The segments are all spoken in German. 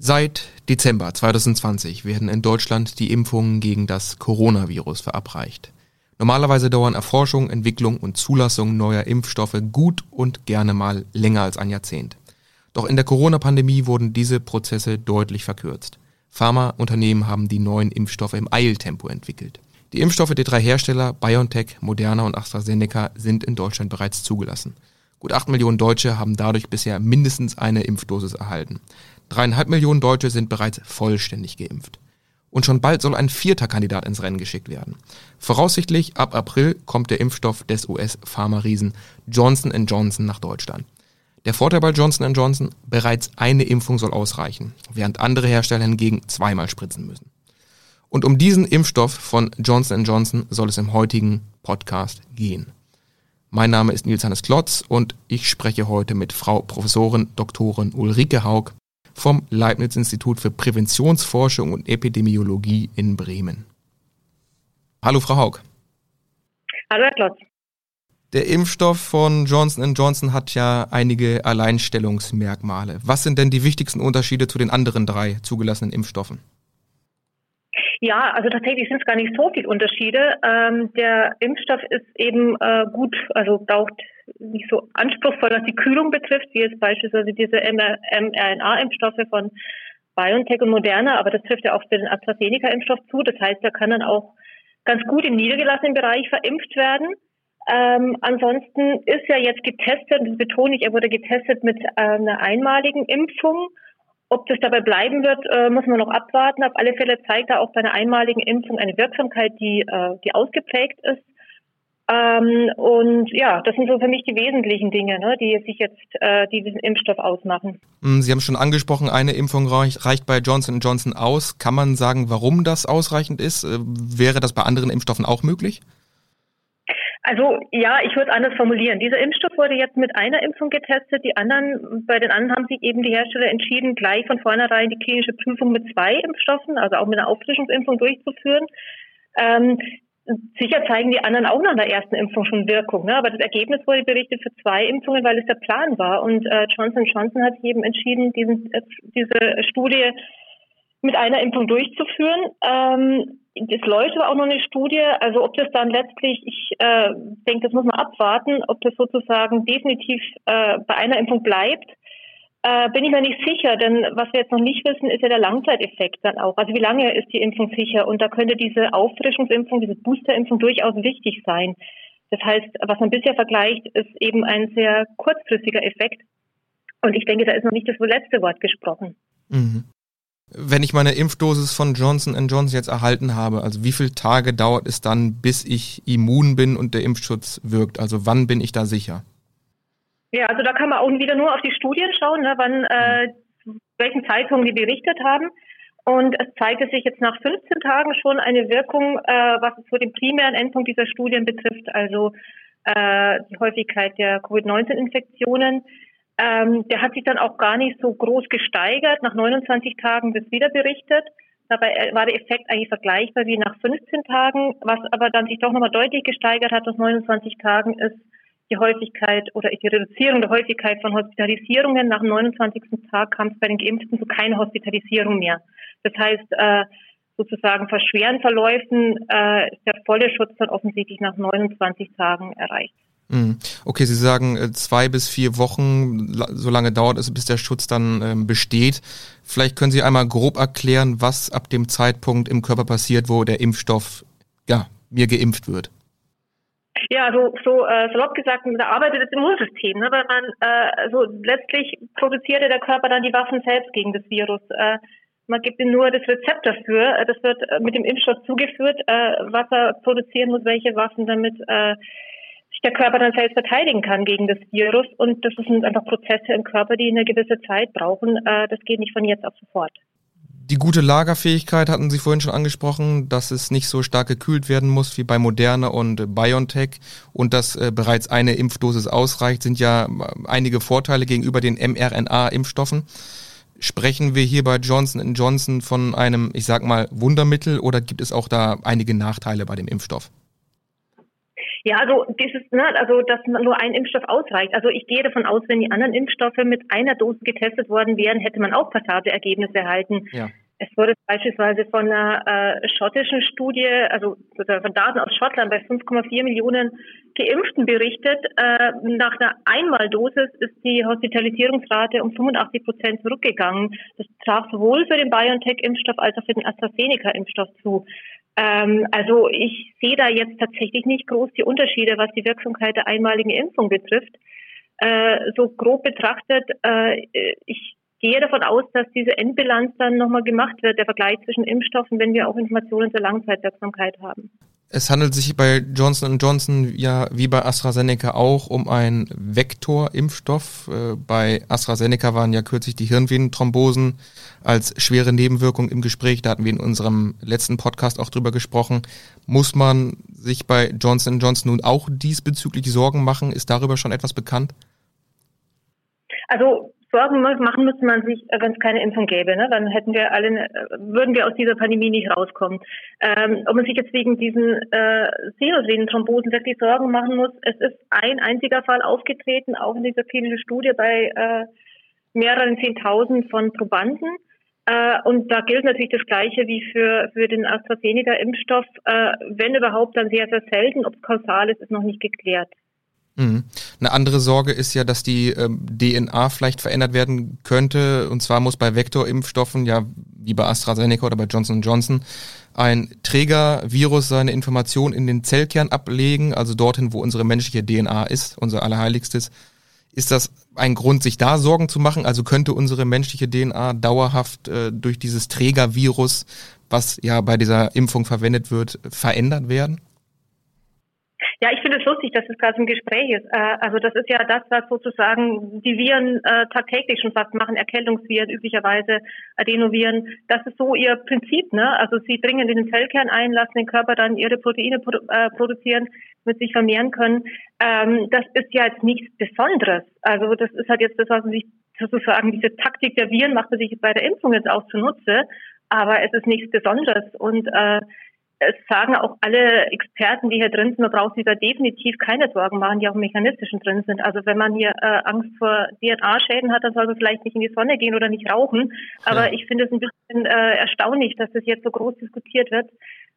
Seit Dezember 2020 werden in Deutschland die Impfungen gegen das Coronavirus verabreicht. Normalerweise dauern Erforschung, Entwicklung und Zulassung neuer Impfstoffe gut und gerne mal länger als ein Jahrzehnt. Doch in der Corona-Pandemie wurden diese Prozesse deutlich verkürzt. Pharmaunternehmen haben die neuen Impfstoffe im Eiltempo entwickelt. Die Impfstoffe der drei Hersteller BioNTech, Moderna und AstraZeneca sind in Deutschland bereits zugelassen. Gut acht Millionen Deutsche haben dadurch bisher mindestens eine Impfdosis erhalten. Dreieinhalb Millionen Deutsche sind bereits vollständig geimpft. Und schon bald soll ein vierter Kandidat ins Rennen geschickt werden. Voraussichtlich ab April kommt der Impfstoff des US-Pharma-Riesen Johnson Johnson nach Deutschland. Der Vorteil bei Johnson Johnson, bereits eine Impfung soll ausreichen, während andere Hersteller hingegen zweimal spritzen müssen. Und um diesen Impfstoff von Johnson Johnson soll es im heutigen Podcast gehen. Mein Name ist Nils Hannes Klotz und ich spreche heute mit Frau Professorin Doktorin Ulrike Haug vom Leibniz Institut für Präventionsforschung und Epidemiologie in Bremen. Hallo Frau Haug. Hallo Herr Klotz. Der Impfstoff von Johnson Johnson hat ja einige Alleinstellungsmerkmale. Was sind denn die wichtigsten Unterschiede zu den anderen drei zugelassenen Impfstoffen? Ja, also tatsächlich sind es gar nicht so viele Unterschiede. Ähm, der Impfstoff ist eben äh, gut, also braucht nicht so anspruchsvoll, was die Kühlung betrifft, wie jetzt beispielsweise diese mRNA-Impfstoffe von BioNTech und Moderna, aber das trifft ja auch für den AstraZeneca-Impfstoff zu. Das heißt, er kann dann auch ganz gut im niedergelassenen Bereich verimpft werden. Ähm, ansonsten ist ja jetzt getestet, das betone ich, er wurde getestet mit äh, einer einmaligen Impfung. Ob das dabei bleiben wird, äh, muss man noch abwarten. Auf alle Fälle zeigt er auch bei einer einmaligen Impfung eine Wirksamkeit, die, äh, die ausgeprägt ist. Ähm, und ja, das sind so für mich die wesentlichen Dinge, ne, die sich jetzt, äh, die diesen Impfstoff ausmachen. Hm, Sie haben schon angesprochen, eine Impfung reicht, bei Johnson Johnson aus. Kann man sagen, warum das ausreichend ist? Äh, wäre das bei anderen Impfstoffen auch möglich? Also ja, ich würde anders formulieren. Dieser Impfstoff wurde jetzt mit einer Impfung getestet. Die anderen, bei den anderen haben sich eben die Hersteller entschieden, gleich von vornherein die klinische Prüfung mit zwei Impfstoffen, also auch mit einer Auffrischungsimpfung durchzuführen. Ähm, sicher zeigen die anderen auch nach der ersten Impfung schon Wirkung, ne? aber das Ergebnis wurde berichtet für zwei Impfungen, weil es der Plan war. Und äh, Johnson Johnson hat eben entschieden, diesen, äh, diese Studie mit einer Impfung durchzuführen. Ähm, es läuft aber auch noch eine Studie, also ob das dann letztlich, ich äh, denke, das muss man abwarten, ob das sozusagen definitiv äh, bei einer Impfung bleibt, äh, bin ich mir nicht sicher, denn was wir jetzt noch nicht wissen, ist ja der Langzeiteffekt dann auch. Also wie lange ist die Impfung sicher? Und da könnte diese Auffrischungsimpfung, diese Boosterimpfung durchaus wichtig sein. Das heißt, was man bisher vergleicht, ist eben ein sehr kurzfristiger Effekt. Und ich denke, da ist noch nicht das letzte Wort gesprochen. Mhm. Wenn ich meine Impfdosis von Johnson Johnson jetzt erhalten habe, also wie viele Tage dauert es dann, bis ich immun bin und der Impfschutz wirkt? Also wann bin ich da sicher? Ja, also da kann man auch wieder nur auf die Studien schauen, ne, wann, äh, welchen Zeitpunkt die berichtet haben. Und es zeigte sich jetzt nach 15 Tagen schon eine Wirkung, äh, was es für den primären Endpunkt dieser Studien betrifft, also äh, die Häufigkeit der Covid-19-Infektionen. Ähm, der hat sich dann auch gar nicht so groß gesteigert. Nach 29 Tagen wird wieder berichtet. Dabei äh, war der Effekt eigentlich vergleichbar wie nach 15 Tagen. Was aber dann sich doch nochmal deutlich gesteigert hat nach 29 Tagen ist die Häufigkeit oder die Reduzierung der Häufigkeit von Hospitalisierungen. Nach dem 29. Tag kam es bei den Geimpften zu keiner Hospitalisierung mehr. Das heißt, äh, sozusagen vor schweren Verläufen äh, ist der volle Schutz dann offensichtlich nach 29 Tagen erreicht. Mhm. Okay, Sie sagen äh, zwei bis vier Wochen, so lange dauert es, bis der Schutz dann ähm, besteht. Vielleicht können Sie einmal grob erklären, was ab dem Zeitpunkt im Körper passiert, wo der Impfstoff ja, mir geimpft wird. Ja, so, so äh, salopp gesagt, da arbeitet das Immunsystem, ne? weil man äh, so letztlich produziert der Körper dann die Waffen selbst gegen das Virus. Äh, man gibt ihm nur das Rezept dafür. Das wird äh, mit dem Impfstoff zugeführt, äh, was er produzieren muss, welche Waffen damit äh, sich der Körper dann selbst verteidigen kann gegen das Virus. Und das sind einfach Prozesse im Körper, die eine gewisse Zeit brauchen. Äh, das geht nicht von jetzt auf sofort. Die gute Lagerfähigkeit hatten Sie vorhin schon angesprochen, dass es nicht so stark gekühlt werden muss wie bei Moderna und BioNTech und dass äh, bereits eine Impfdosis ausreicht, sind ja äh, einige Vorteile gegenüber den mRNA-Impfstoffen. Sprechen wir hier bei Johnson Johnson von einem, ich sag mal, Wundermittel oder gibt es auch da einige Nachteile bei dem Impfstoff? Ja, also dieses, ne, also dass nur ein Impfstoff ausreicht. Also ich gehe davon aus, wenn die anderen Impfstoffe mit einer Dosis getestet worden wären, hätte man auch passable Ergebnisse erhalten. Ja. Es wurde beispielsweise von einer äh, schottischen Studie, also von Daten aus Schottland bei 5,4 Millionen Geimpften berichtet. Äh, nach einer Einmaldosis ist die Hospitalisierungsrate um 85 Prozent zurückgegangen. Das traf sowohl für den BioNTech-Impfstoff als auch für den AstraZeneca-Impfstoff zu. Ähm, also ich sehe da jetzt tatsächlich nicht groß die Unterschiede, was die Wirksamkeit der einmaligen Impfung betrifft. Äh, so grob betrachtet, äh, ich gehe davon aus, dass diese Endbilanz dann nochmal gemacht wird, der Vergleich zwischen Impfstoffen, wenn wir auch Informationen zur Langzeitwirksamkeit haben. Es handelt sich bei Johnson Johnson ja wie bei AstraZeneca auch um einen Vektorimpfstoff. Äh, bei AstraZeneca waren ja kürzlich die Hirnvenenthrombosen als schwere Nebenwirkung im Gespräch. Da hatten wir in unserem letzten Podcast auch drüber gesprochen. Muss man sich bei Johnson Johnson nun auch diesbezüglich Sorgen machen? Ist darüber schon etwas bekannt? Also Sorgen machen müsste man sich, äh, wenn es keine Impfung gäbe. Ne? Dann hätten wir alle, äh, würden wir aus dieser Pandemie nicht rauskommen. Ähm, ob man sich jetzt wegen diesen äh, Sinusvenenthrombosen wirklich Sorgen machen muss, es ist ein einziger Fall aufgetreten, auch in dieser klinischen Studie bei äh, mehreren Zehntausend von Probanden. Äh, und da gilt natürlich das Gleiche wie für, für den AstraZeneca-Impfstoff. Äh, wenn überhaupt, dann sehr, sehr selten. Ob es kausal ist, ist noch nicht geklärt. Mhm. Eine andere Sorge ist ja, dass die ähm, DNA vielleicht verändert werden könnte. Und zwar muss bei Vektorimpfstoffen, ja wie bei AstraZeneca oder bei Johnson Johnson, ein Trägervirus seine Information in den Zellkern ablegen, also dorthin, wo unsere menschliche DNA ist, unser Allerheiligstes. Ist das ein Grund, sich da Sorgen zu machen? Also könnte unsere menschliche DNA dauerhaft äh, durch dieses Trägervirus, was ja bei dieser Impfung verwendet wird, verändert werden? Ja, ich finde es lustig, dass es gerade im Gespräch ist. Äh, also das ist ja das, was sozusagen die Viren äh, tagtäglich schon fast machen, Erkältungsviren üblicherweise, Adenoviren. Das ist so ihr Prinzip, ne? Also sie dringen in den Zellkern ein, lassen den Körper dann ihre Proteine produ äh, produzieren, mit sich vermehren können. Ähm, das ist ja jetzt nichts Besonderes. Also das ist halt jetzt das, was man sich sozusagen diese Taktik der Viren macht man sich bei der Impfung jetzt auch zunutze. Aber es ist nichts Besonderes und äh, es sagen auch alle Experten, die hier drin sind, man braucht sich da definitiv keine Sorgen machen, die auch im Mechanistischen drin sind. Also wenn man hier äh, Angst vor DNA-Schäden hat, dann soll man vielleicht nicht in die Sonne gehen oder nicht rauchen. Aber ja. ich finde es ein bisschen äh, erstaunlich, dass das jetzt so groß diskutiert wird.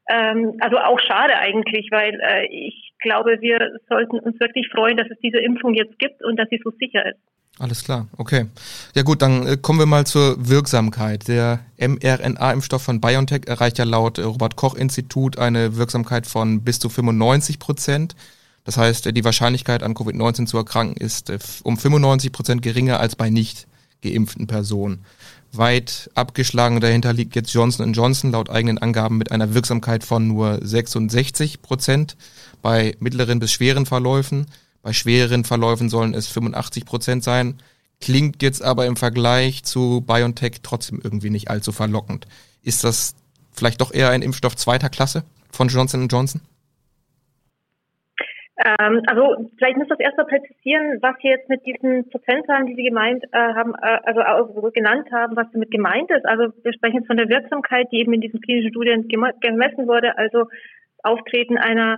Ähm, also auch schade eigentlich, weil äh, ich glaube, wir sollten uns wirklich freuen, dass es diese Impfung jetzt gibt und dass sie so sicher ist. Alles klar, okay. Ja gut, dann äh, kommen wir mal zur Wirksamkeit. Der mRNA-Impfstoff von BioNTech erreicht ja laut äh, Robert Koch-Institut eine Wirksamkeit von bis zu 95 Prozent. Das heißt, äh, die Wahrscheinlichkeit an Covid-19 zu erkranken ist um 95 Prozent geringer als bei nicht geimpften Personen. Weit abgeschlagen dahinter liegt jetzt Johnson Johnson laut eigenen Angaben mit einer Wirksamkeit von nur 66 Prozent bei mittleren bis schweren Verläufen. Bei schwereren Verläufen sollen es 85 Prozent sein. Klingt jetzt aber im Vergleich zu BioNTech trotzdem irgendwie nicht allzu verlockend. Ist das vielleicht doch eher ein Impfstoff zweiter Klasse von Johnson Johnson? Ähm, also vielleicht muss das erstmal präzisieren, was Sie jetzt mit diesen Prozentzahlen, die Sie gemeint äh, haben, äh, also auch genannt haben, was damit gemeint ist. Also wir sprechen jetzt von der Wirksamkeit, die eben in diesen klinischen Studien gemessen wurde, also Auftreten einer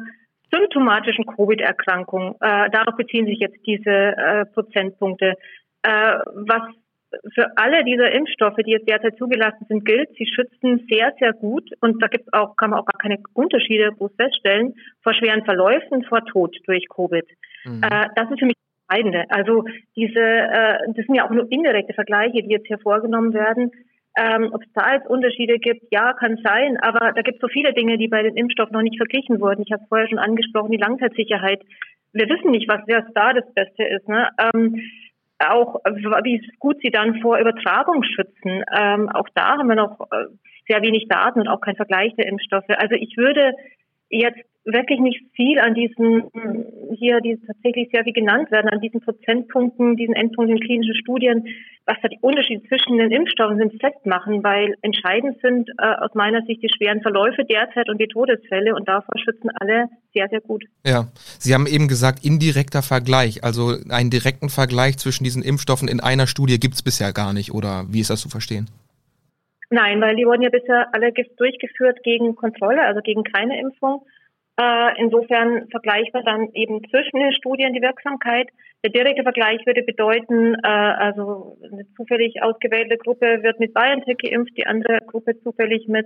symptomatischen Covid-Erkrankung. Äh, darauf beziehen sich jetzt diese äh, Prozentpunkte. Äh, was für alle dieser Impfstoffe, die jetzt derzeit zugelassen sind, gilt, sie schützen sehr, sehr gut und da gibt auch, kann man auch gar keine Unterschiede groß feststellen, vor schweren Verläufen, vor Tod durch Covid. Mhm. Äh, das ist für mich das Entscheidende. Also diese, äh, das sind ja auch nur indirekte Vergleiche, die jetzt hier vorgenommen werden. Ähm, Ob es da jetzt Unterschiede gibt, ja, kann sein, aber da gibt es so viele Dinge, die bei den Impfstoffen noch nicht verglichen wurden. Ich habe vorher schon angesprochen, die Langzeitsicherheit. Wir wissen nicht, was da das Beste ist. Ne? Ähm, auch wie gut sie dann vor Übertragung schützen. Ähm, auch da haben wir noch äh, sehr wenig Daten und auch kein Vergleich der Impfstoffe. Also ich würde jetzt wirklich nicht viel an diesen, hier, die tatsächlich sehr viel genannt werden, an diesen Prozentpunkten, diesen Endpunkten in klinischen Studien, was da die Unterschiede zwischen den Impfstoffen sind, festmachen, weil entscheidend sind äh, aus meiner Sicht die schweren Verläufe derzeit und die Todesfälle und davor schützen alle sehr, sehr gut. Ja, Sie haben eben gesagt, indirekter Vergleich, also einen direkten Vergleich zwischen diesen Impfstoffen in einer Studie gibt es bisher gar nicht, oder wie ist das zu verstehen? Nein, weil die wurden ja bisher alle durchgeführt gegen Kontrolle, also gegen keine Impfung. Äh, insofern vergleicht man dann eben zwischen den Studien die Wirksamkeit. Der direkte Vergleich würde bedeuten, äh, also eine zufällig ausgewählte Gruppe wird mit BioNTech geimpft, die andere Gruppe zufällig mit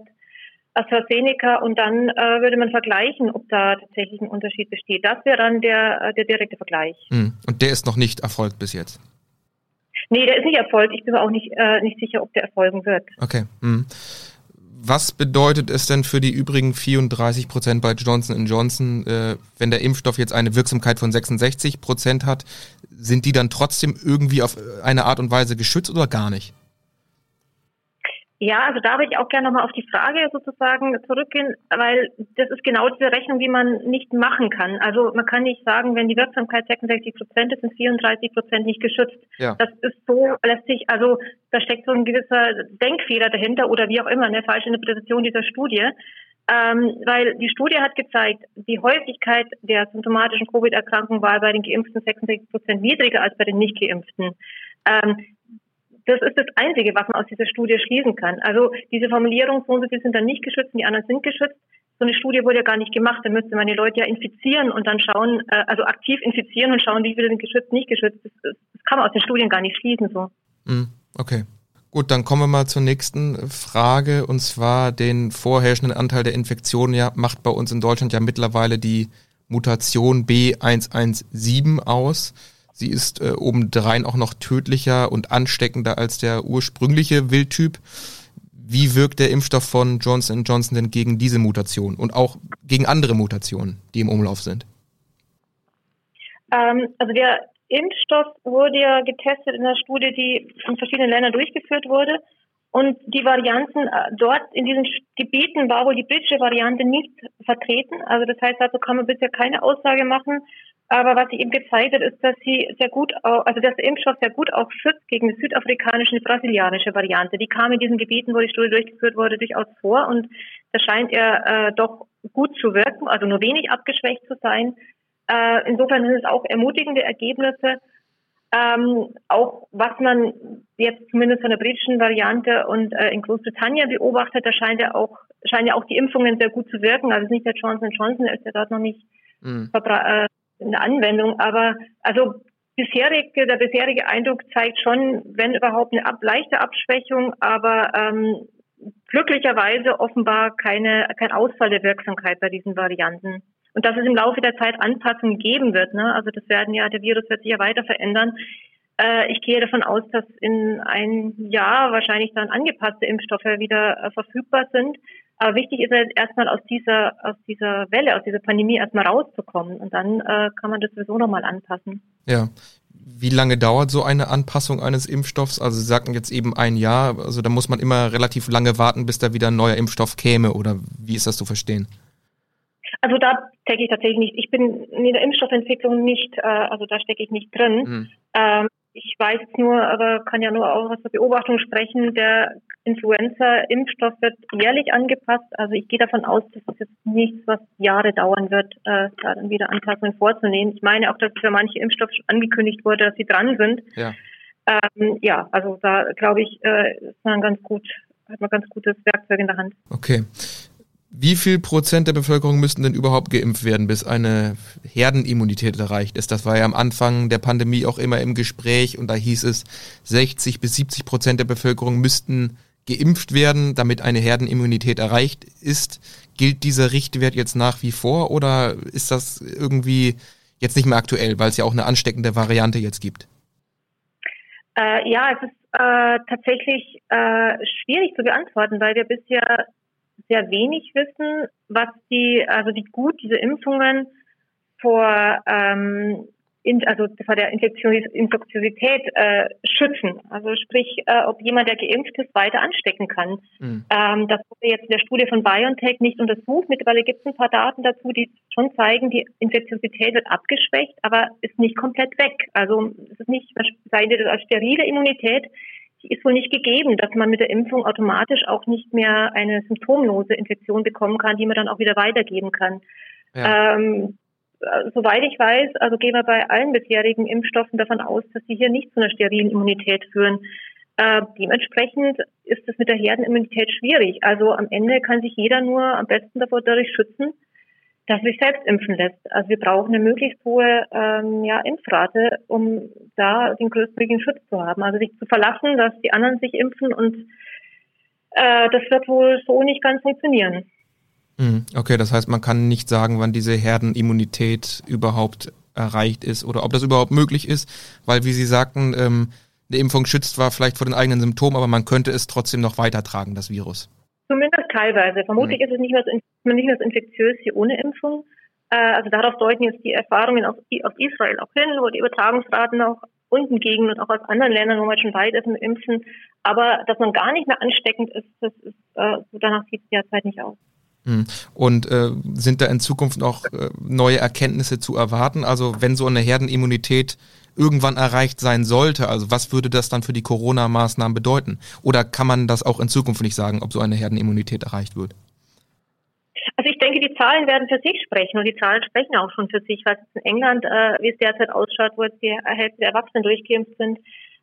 AstraZeneca und dann äh, würde man vergleichen, ob da tatsächlich ein Unterschied besteht. Das wäre dann der, der direkte Vergleich. Hm. Und der ist noch nicht erfolgt bis jetzt? Nee, der ist nicht erfolgt. Ich bin mir auch nicht, nicht sicher, ob der erfolgen wird. Okay. Hm. Was bedeutet es denn für die übrigen 34 Prozent bei Johnson Johnson, äh, wenn der Impfstoff jetzt eine Wirksamkeit von 66 Prozent hat? Sind die dann trotzdem irgendwie auf eine Art und Weise geschützt oder gar nicht? Ja, also da würde ich auch gerne nochmal auf die Frage sozusagen zurückgehen, weil das ist genau diese Rechnung, die man nicht machen kann. Also man kann nicht sagen, wenn die Wirksamkeit 66 Prozent ist, sind 34 Prozent nicht geschützt. Ja. Das ist so, lässt sich, also da steckt so ein gewisser Denkfehler dahinter oder wie auch immer, eine falsche Interpretation dieser Studie. Ähm, weil die Studie hat gezeigt, die Häufigkeit der symptomatischen Covid-Erkrankung war bei den Geimpften 66 Prozent niedriger als bei den Nicht-Geimpften. Ähm, das ist das Einzige, was man aus dieser Studie schließen kann. Also diese Formulierung, so und so viel sind dann nicht geschützt und die anderen sind geschützt. So eine Studie wurde ja gar nicht gemacht. Da müsste man die Leute ja infizieren und dann schauen, äh, also aktiv infizieren und schauen, wie viele sind geschützt, nicht geschützt. Das, das, das kann man aus den Studien gar nicht schließen so. Hm, okay. Gut, dann kommen wir mal zur nächsten Frage und zwar den vorherrschenden Anteil der Infektionen ja macht bei uns in Deutschland ja mittlerweile die Mutation B117 aus. Sie ist äh, obendrein auch noch tödlicher und ansteckender als der ursprüngliche Wildtyp. Wie wirkt der Impfstoff von Johnson Johnson denn gegen diese Mutation und auch gegen andere Mutationen, die im Umlauf sind? Ähm, also der Impfstoff wurde ja getestet in einer Studie, die in verschiedenen Ländern durchgeführt wurde. Und die Varianten äh, dort in diesen Gebieten war wohl die britische Variante nicht vertreten. Also das heißt, dazu kann man bisher keine Aussage machen. Aber was sie eben gezeigt hat, ist, dass sie sehr gut, also dass der Impfstoff sehr gut auch schützt gegen die südafrikanische und brasilianische Variante. Die kam in diesen Gebieten, wo die Studie durchgeführt wurde, durchaus vor und da scheint er äh, doch gut zu wirken, also nur wenig abgeschwächt zu sein. Äh, insofern sind es auch ermutigende Ergebnisse. Ähm, auch was man jetzt zumindest von der britischen Variante und äh, in Großbritannien beobachtet, da scheint ja auch scheinen ja auch die Impfungen sehr gut zu wirken. Also nicht der Johnson Johnson, der ist ja dort noch nicht mhm. In der Anwendung. Aber also bisherige, der bisherige Eindruck zeigt schon, wenn überhaupt eine ab, leichte Abschwächung, aber ähm, glücklicherweise offenbar keine, kein Ausfall der Wirksamkeit bei diesen Varianten. Und dass es im Laufe der Zeit Anpassungen geben wird. Ne? Also das werden ja, der Virus wird sich ja weiter verändern. Äh, ich gehe davon aus, dass in ein Jahr wahrscheinlich dann angepasste Impfstoffe wieder äh, verfügbar sind. Aber wichtig ist halt erstmal aus dieser, aus dieser Welle, aus dieser Pandemie erstmal rauszukommen. Und dann äh, kann man das sowieso nochmal anpassen. Ja. Wie lange dauert so eine Anpassung eines Impfstoffs? Also Sie sagten jetzt eben ein Jahr, also da muss man immer relativ lange warten, bis da wieder ein neuer Impfstoff käme, oder wie ist das zu verstehen? Also da stecke ich tatsächlich nicht. Ich bin in der Impfstoffentwicklung nicht, äh, also da stecke ich nicht drin. Mhm. Ähm, ich weiß nur, aber kann ja nur auch aus der Beobachtung sprechen, der Influenza-Impfstoff wird jährlich angepasst. Also ich gehe davon aus, dass es jetzt nichts, was Jahre dauern wird, äh, da dann wieder Anpassungen vorzunehmen. Ich meine auch, dass für manche Impfstoffe schon angekündigt wurde, dass sie dran sind. Ja, ähm, ja also da glaube ich, äh, ist man ganz gut, hat man ganz gutes Werkzeug in der Hand. Okay. Wie viel Prozent der Bevölkerung müssten denn überhaupt geimpft werden, bis eine Herdenimmunität erreicht ist? Das war ja am Anfang der Pandemie auch immer im Gespräch und da hieß es, 60 bis 70 Prozent der Bevölkerung müssten geimpft werden, damit eine Herdenimmunität erreicht ist. Gilt dieser Richtwert jetzt nach wie vor oder ist das irgendwie jetzt nicht mehr aktuell, weil es ja auch eine ansteckende Variante jetzt gibt? Äh, ja, es ist äh, tatsächlich äh, schwierig zu beantworten, weil wir bisher sehr wenig wissen, was die, also wie gut diese Impfungen vor, ähm, in, also vor der Infektiosität äh, schützen. Also sprich, äh, ob jemand, der geimpft ist, weiter anstecken kann. Mhm. Ähm, das wurde jetzt in der Studie von BioNTech nicht untersucht. Mittlerweile gibt es ein paar Daten dazu, die schon zeigen, die Infektiosität wird abgeschwächt, aber ist nicht komplett weg. Also es ist nicht, sei das als sterile Immunität, ist wohl nicht gegeben, dass man mit der Impfung automatisch auch nicht mehr eine symptomlose Infektion bekommen kann, die man dann auch wieder weitergeben kann. Ja. Ähm, soweit ich weiß, also gehen wir bei allen bisherigen Impfstoffen davon aus, dass sie hier nicht zu einer sterilen Immunität führen. Äh, dementsprechend ist es mit der Herdenimmunität schwierig. Also am Ende kann sich jeder nur am besten davor dadurch schützen, dass sich selbst impfen lässt. Also wir brauchen eine möglichst hohe ähm, ja, Impfrate, um da den größtmöglichen Schutz zu haben. Also sich zu verlassen, dass die anderen sich impfen und äh, das wird wohl so nicht ganz funktionieren. Hm, okay, das heißt, man kann nicht sagen, wann diese Herdenimmunität überhaupt erreicht ist oder ob das überhaupt möglich ist, weil, wie Sie sagten, ähm, eine Impfung schützt zwar vielleicht vor den eigenen Symptomen, aber man könnte es trotzdem noch weitertragen, das Virus. Zumindest teilweise. Vermutlich mhm. ist es nicht mehr, so, nicht mehr so infektiös wie ohne Impfung. Äh, also darauf deuten jetzt die Erfahrungen aus, Israel auch hin, wo die Übertragungsraten auch unten gegen und auch aus anderen Ländern, wo man schon weit ist mit Impfen. Aber dass man gar nicht mehr ansteckend ist, das ist äh, so danach sieht es derzeit nicht aus. Hm. Und äh, sind da in Zukunft noch äh, neue Erkenntnisse zu erwarten? Also wenn so eine Herdenimmunität irgendwann erreicht sein sollte, also was würde das dann für die Corona-Maßnahmen bedeuten? Oder kann man das auch in Zukunft nicht sagen, ob so eine Herdenimmunität erreicht wird? Also ich denke, die Zahlen werden für sich sprechen und die Zahlen sprechen auch schon für sich, was in England, äh, wie es derzeit ausschaut, wo jetzt die Hälfte der Erwachsenen durchgeimpft sind,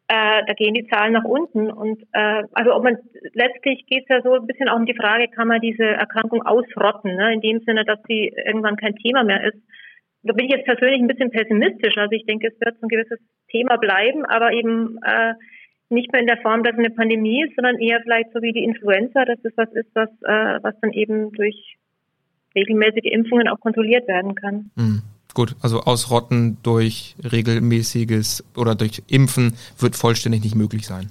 äh, da gehen die Zahlen nach unten. Und äh, also ob man letztlich geht es ja so ein bisschen auch um die Frage, kann man diese Erkrankung ausrotten, ne? in dem Sinne, dass sie irgendwann kein Thema mehr ist. Da bin ich jetzt persönlich ein bisschen pessimistisch. Also ich denke, es wird so ein gewisses Thema bleiben, aber eben äh, nicht mehr in der Form, dass es eine Pandemie ist, sondern eher vielleicht so wie die Influenza, dass es was ist, was, äh, was dann eben durch regelmäßige Impfungen auch kontrolliert werden kann. Mhm. Gut, also ausrotten durch regelmäßiges oder durch Impfen wird vollständig nicht möglich sein.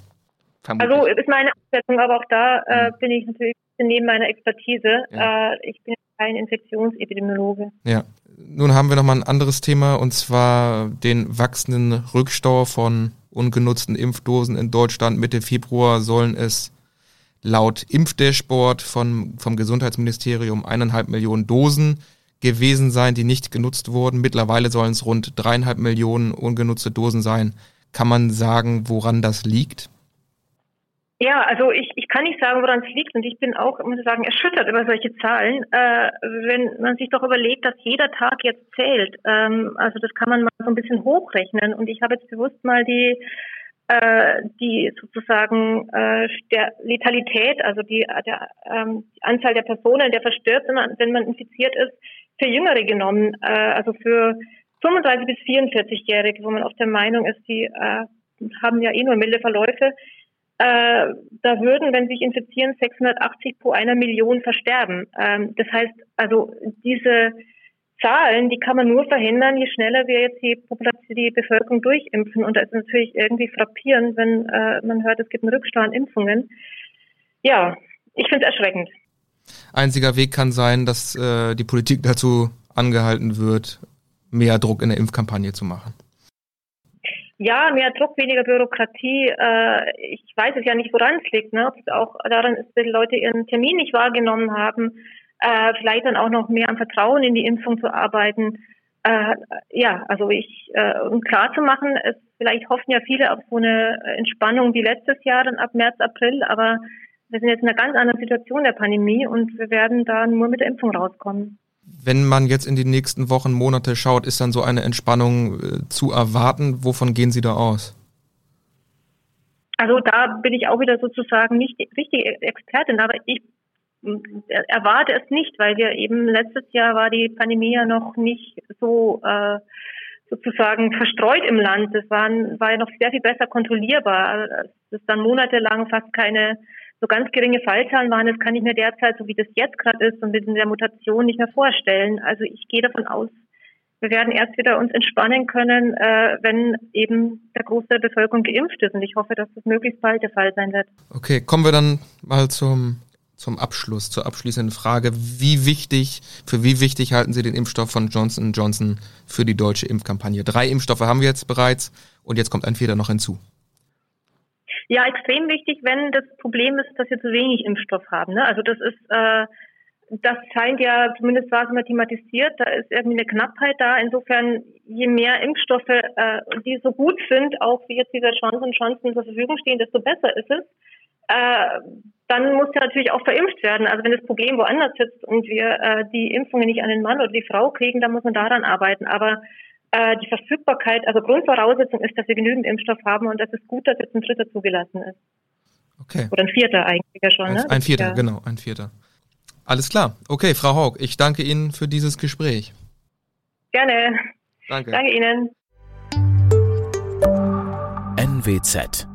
Vermutlich. Also ist meine Einschätzung, aber auch da äh, mhm. bin ich natürlich neben meiner Expertise. Ja. Äh, ich bin kein Infektionsepidemiologe. Ja. Nun haben wir nochmal ein anderes Thema und zwar den wachsenden Rückstau von ungenutzten Impfdosen in Deutschland. Mitte Februar sollen es laut Impfdashboard von, vom Gesundheitsministerium eineinhalb Millionen Dosen gewesen sein, die nicht genutzt wurden. Mittlerweile sollen es rund dreieinhalb Millionen ungenutzte Dosen sein. Kann man sagen, woran das liegt? Ja, also ich, ich kann nicht sagen, woran es liegt und ich bin auch, muss ich sagen, erschüttert über solche Zahlen. Äh, wenn man sich doch überlegt, dass jeder Tag jetzt zählt, ähm, also das kann man mal so ein bisschen hochrechnen und ich habe jetzt bewusst mal die äh, die sozusagen äh, der Letalität, also die, der, ähm, die Anzahl der Personen, der verstirbt, wenn man, wenn man infiziert ist, für Jüngere genommen, äh, also für 35 bis 44-Jährige, wo man auch der Meinung ist, die äh, haben ja eh nur milde Verläufe. Äh, da würden, wenn sie sich infizieren, 680 pro einer Million versterben. Ähm, das heißt, also diese Zahlen, die kann man nur verhindern, je schneller wir jetzt die die Bevölkerung durchimpfen. Und da ist natürlich irgendwie frappierend, wenn äh, man hört, es gibt einen Rückstau an Impfungen. Ja, ich finde es erschreckend. Einziger Weg kann sein, dass äh, die Politik dazu angehalten wird, mehr Druck in der Impfkampagne zu machen. Ja, mehr Druck, weniger Bürokratie. Äh, ich weiß es ja nicht, woran es liegt. Ne? Ob es auch daran ist, dass die Leute ihren Termin nicht wahrgenommen haben. Äh, vielleicht dann auch noch mehr am Vertrauen in die Impfung zu arbeiten. Äh, ja, also ich, äh, um klar zu machen, es, vielleicht hoffen ja viele auf so eine Entspannung wie letztes Jahr, dann ab März, April, aber wir sind jetzt in einer ganz anderen Situation der Pandemie und wir werden da nur mit der Impfung rauskommen. Wenn man jetzt in die nächsten Wochen, Monate schaut, ist dann so eine Entspannung äh, zu erwarten? Wovon gehen Sie da aus? Also da bin ich auch wieder sozusagen nicht die richtige Expertin, aber ich erwarte es nicht, weil wir eben letztes Jahr war die Pandemie ja noch nicht so äh, sozusagen verstreut im Land. Das waren, war ja noch sehr viel besser kontrollierbar. Es ist dann monatelang fast keine so ganz geringe Fallzahlen waren, das kann ich mir derzeit, so wie das jetzt gerade ist und mit der Mutation nicht mehr vorstellen. Also ich gehe davon aus, wir werden erst wieder uns entspannen können, äh, wenn eben der Großteil der Bevölkerung geimpft ist. Und ich hoffe, dass das möglichst bald der Fall sein wird. Okay, kommen wir dann mal zum, zum Abschluss, zur abschließenden Frage. Wie wichtig, für wie wichtig halten Sie den Impfstoff von Johnson Johnson für die deutsche Impfkampagne? Drei Impfstoffe haben wir jetzt bereits und jetzt kommt ein vierter noch hinzu. Ja, extrem wichtig, wenn das Problem ist, dass wir zu wenig Impfstoff haben. Ne? Also das ist, äh, das scheint ja, zumindest war es immer thematisiert, da ist irgendwie eine Knappheit da. Insofern, je mehr Impfstoffe, äh, die so gut sind, auch wie jetzt dieser Johnson Johnson zur Verfügung stehen, desto besser ist es. Äh, dann muss der natürlich auch verimpft werden. Also wenn das Problem woanders sitzt und wir äh, die Impfungen nicht an den Mann oder die Frau kriegen, dann muss man daran arbeiten. Aber äh, die Verfügbarkeit, also Grundvoraussetzung ist, dass wir genügend Impfstoff haben und das ist gut, dass jetzt ein dritter zugelassen ist. Okay. Oder ein vierter eigentlich ja schon. Ein, ne? ein vierter, ja. genau, ein vierter. Alles klar. Okay, Frau Haug, ich danke Ihnen für dieses Gespräch. Gerne. Danke. Danke Ihnen. NWZ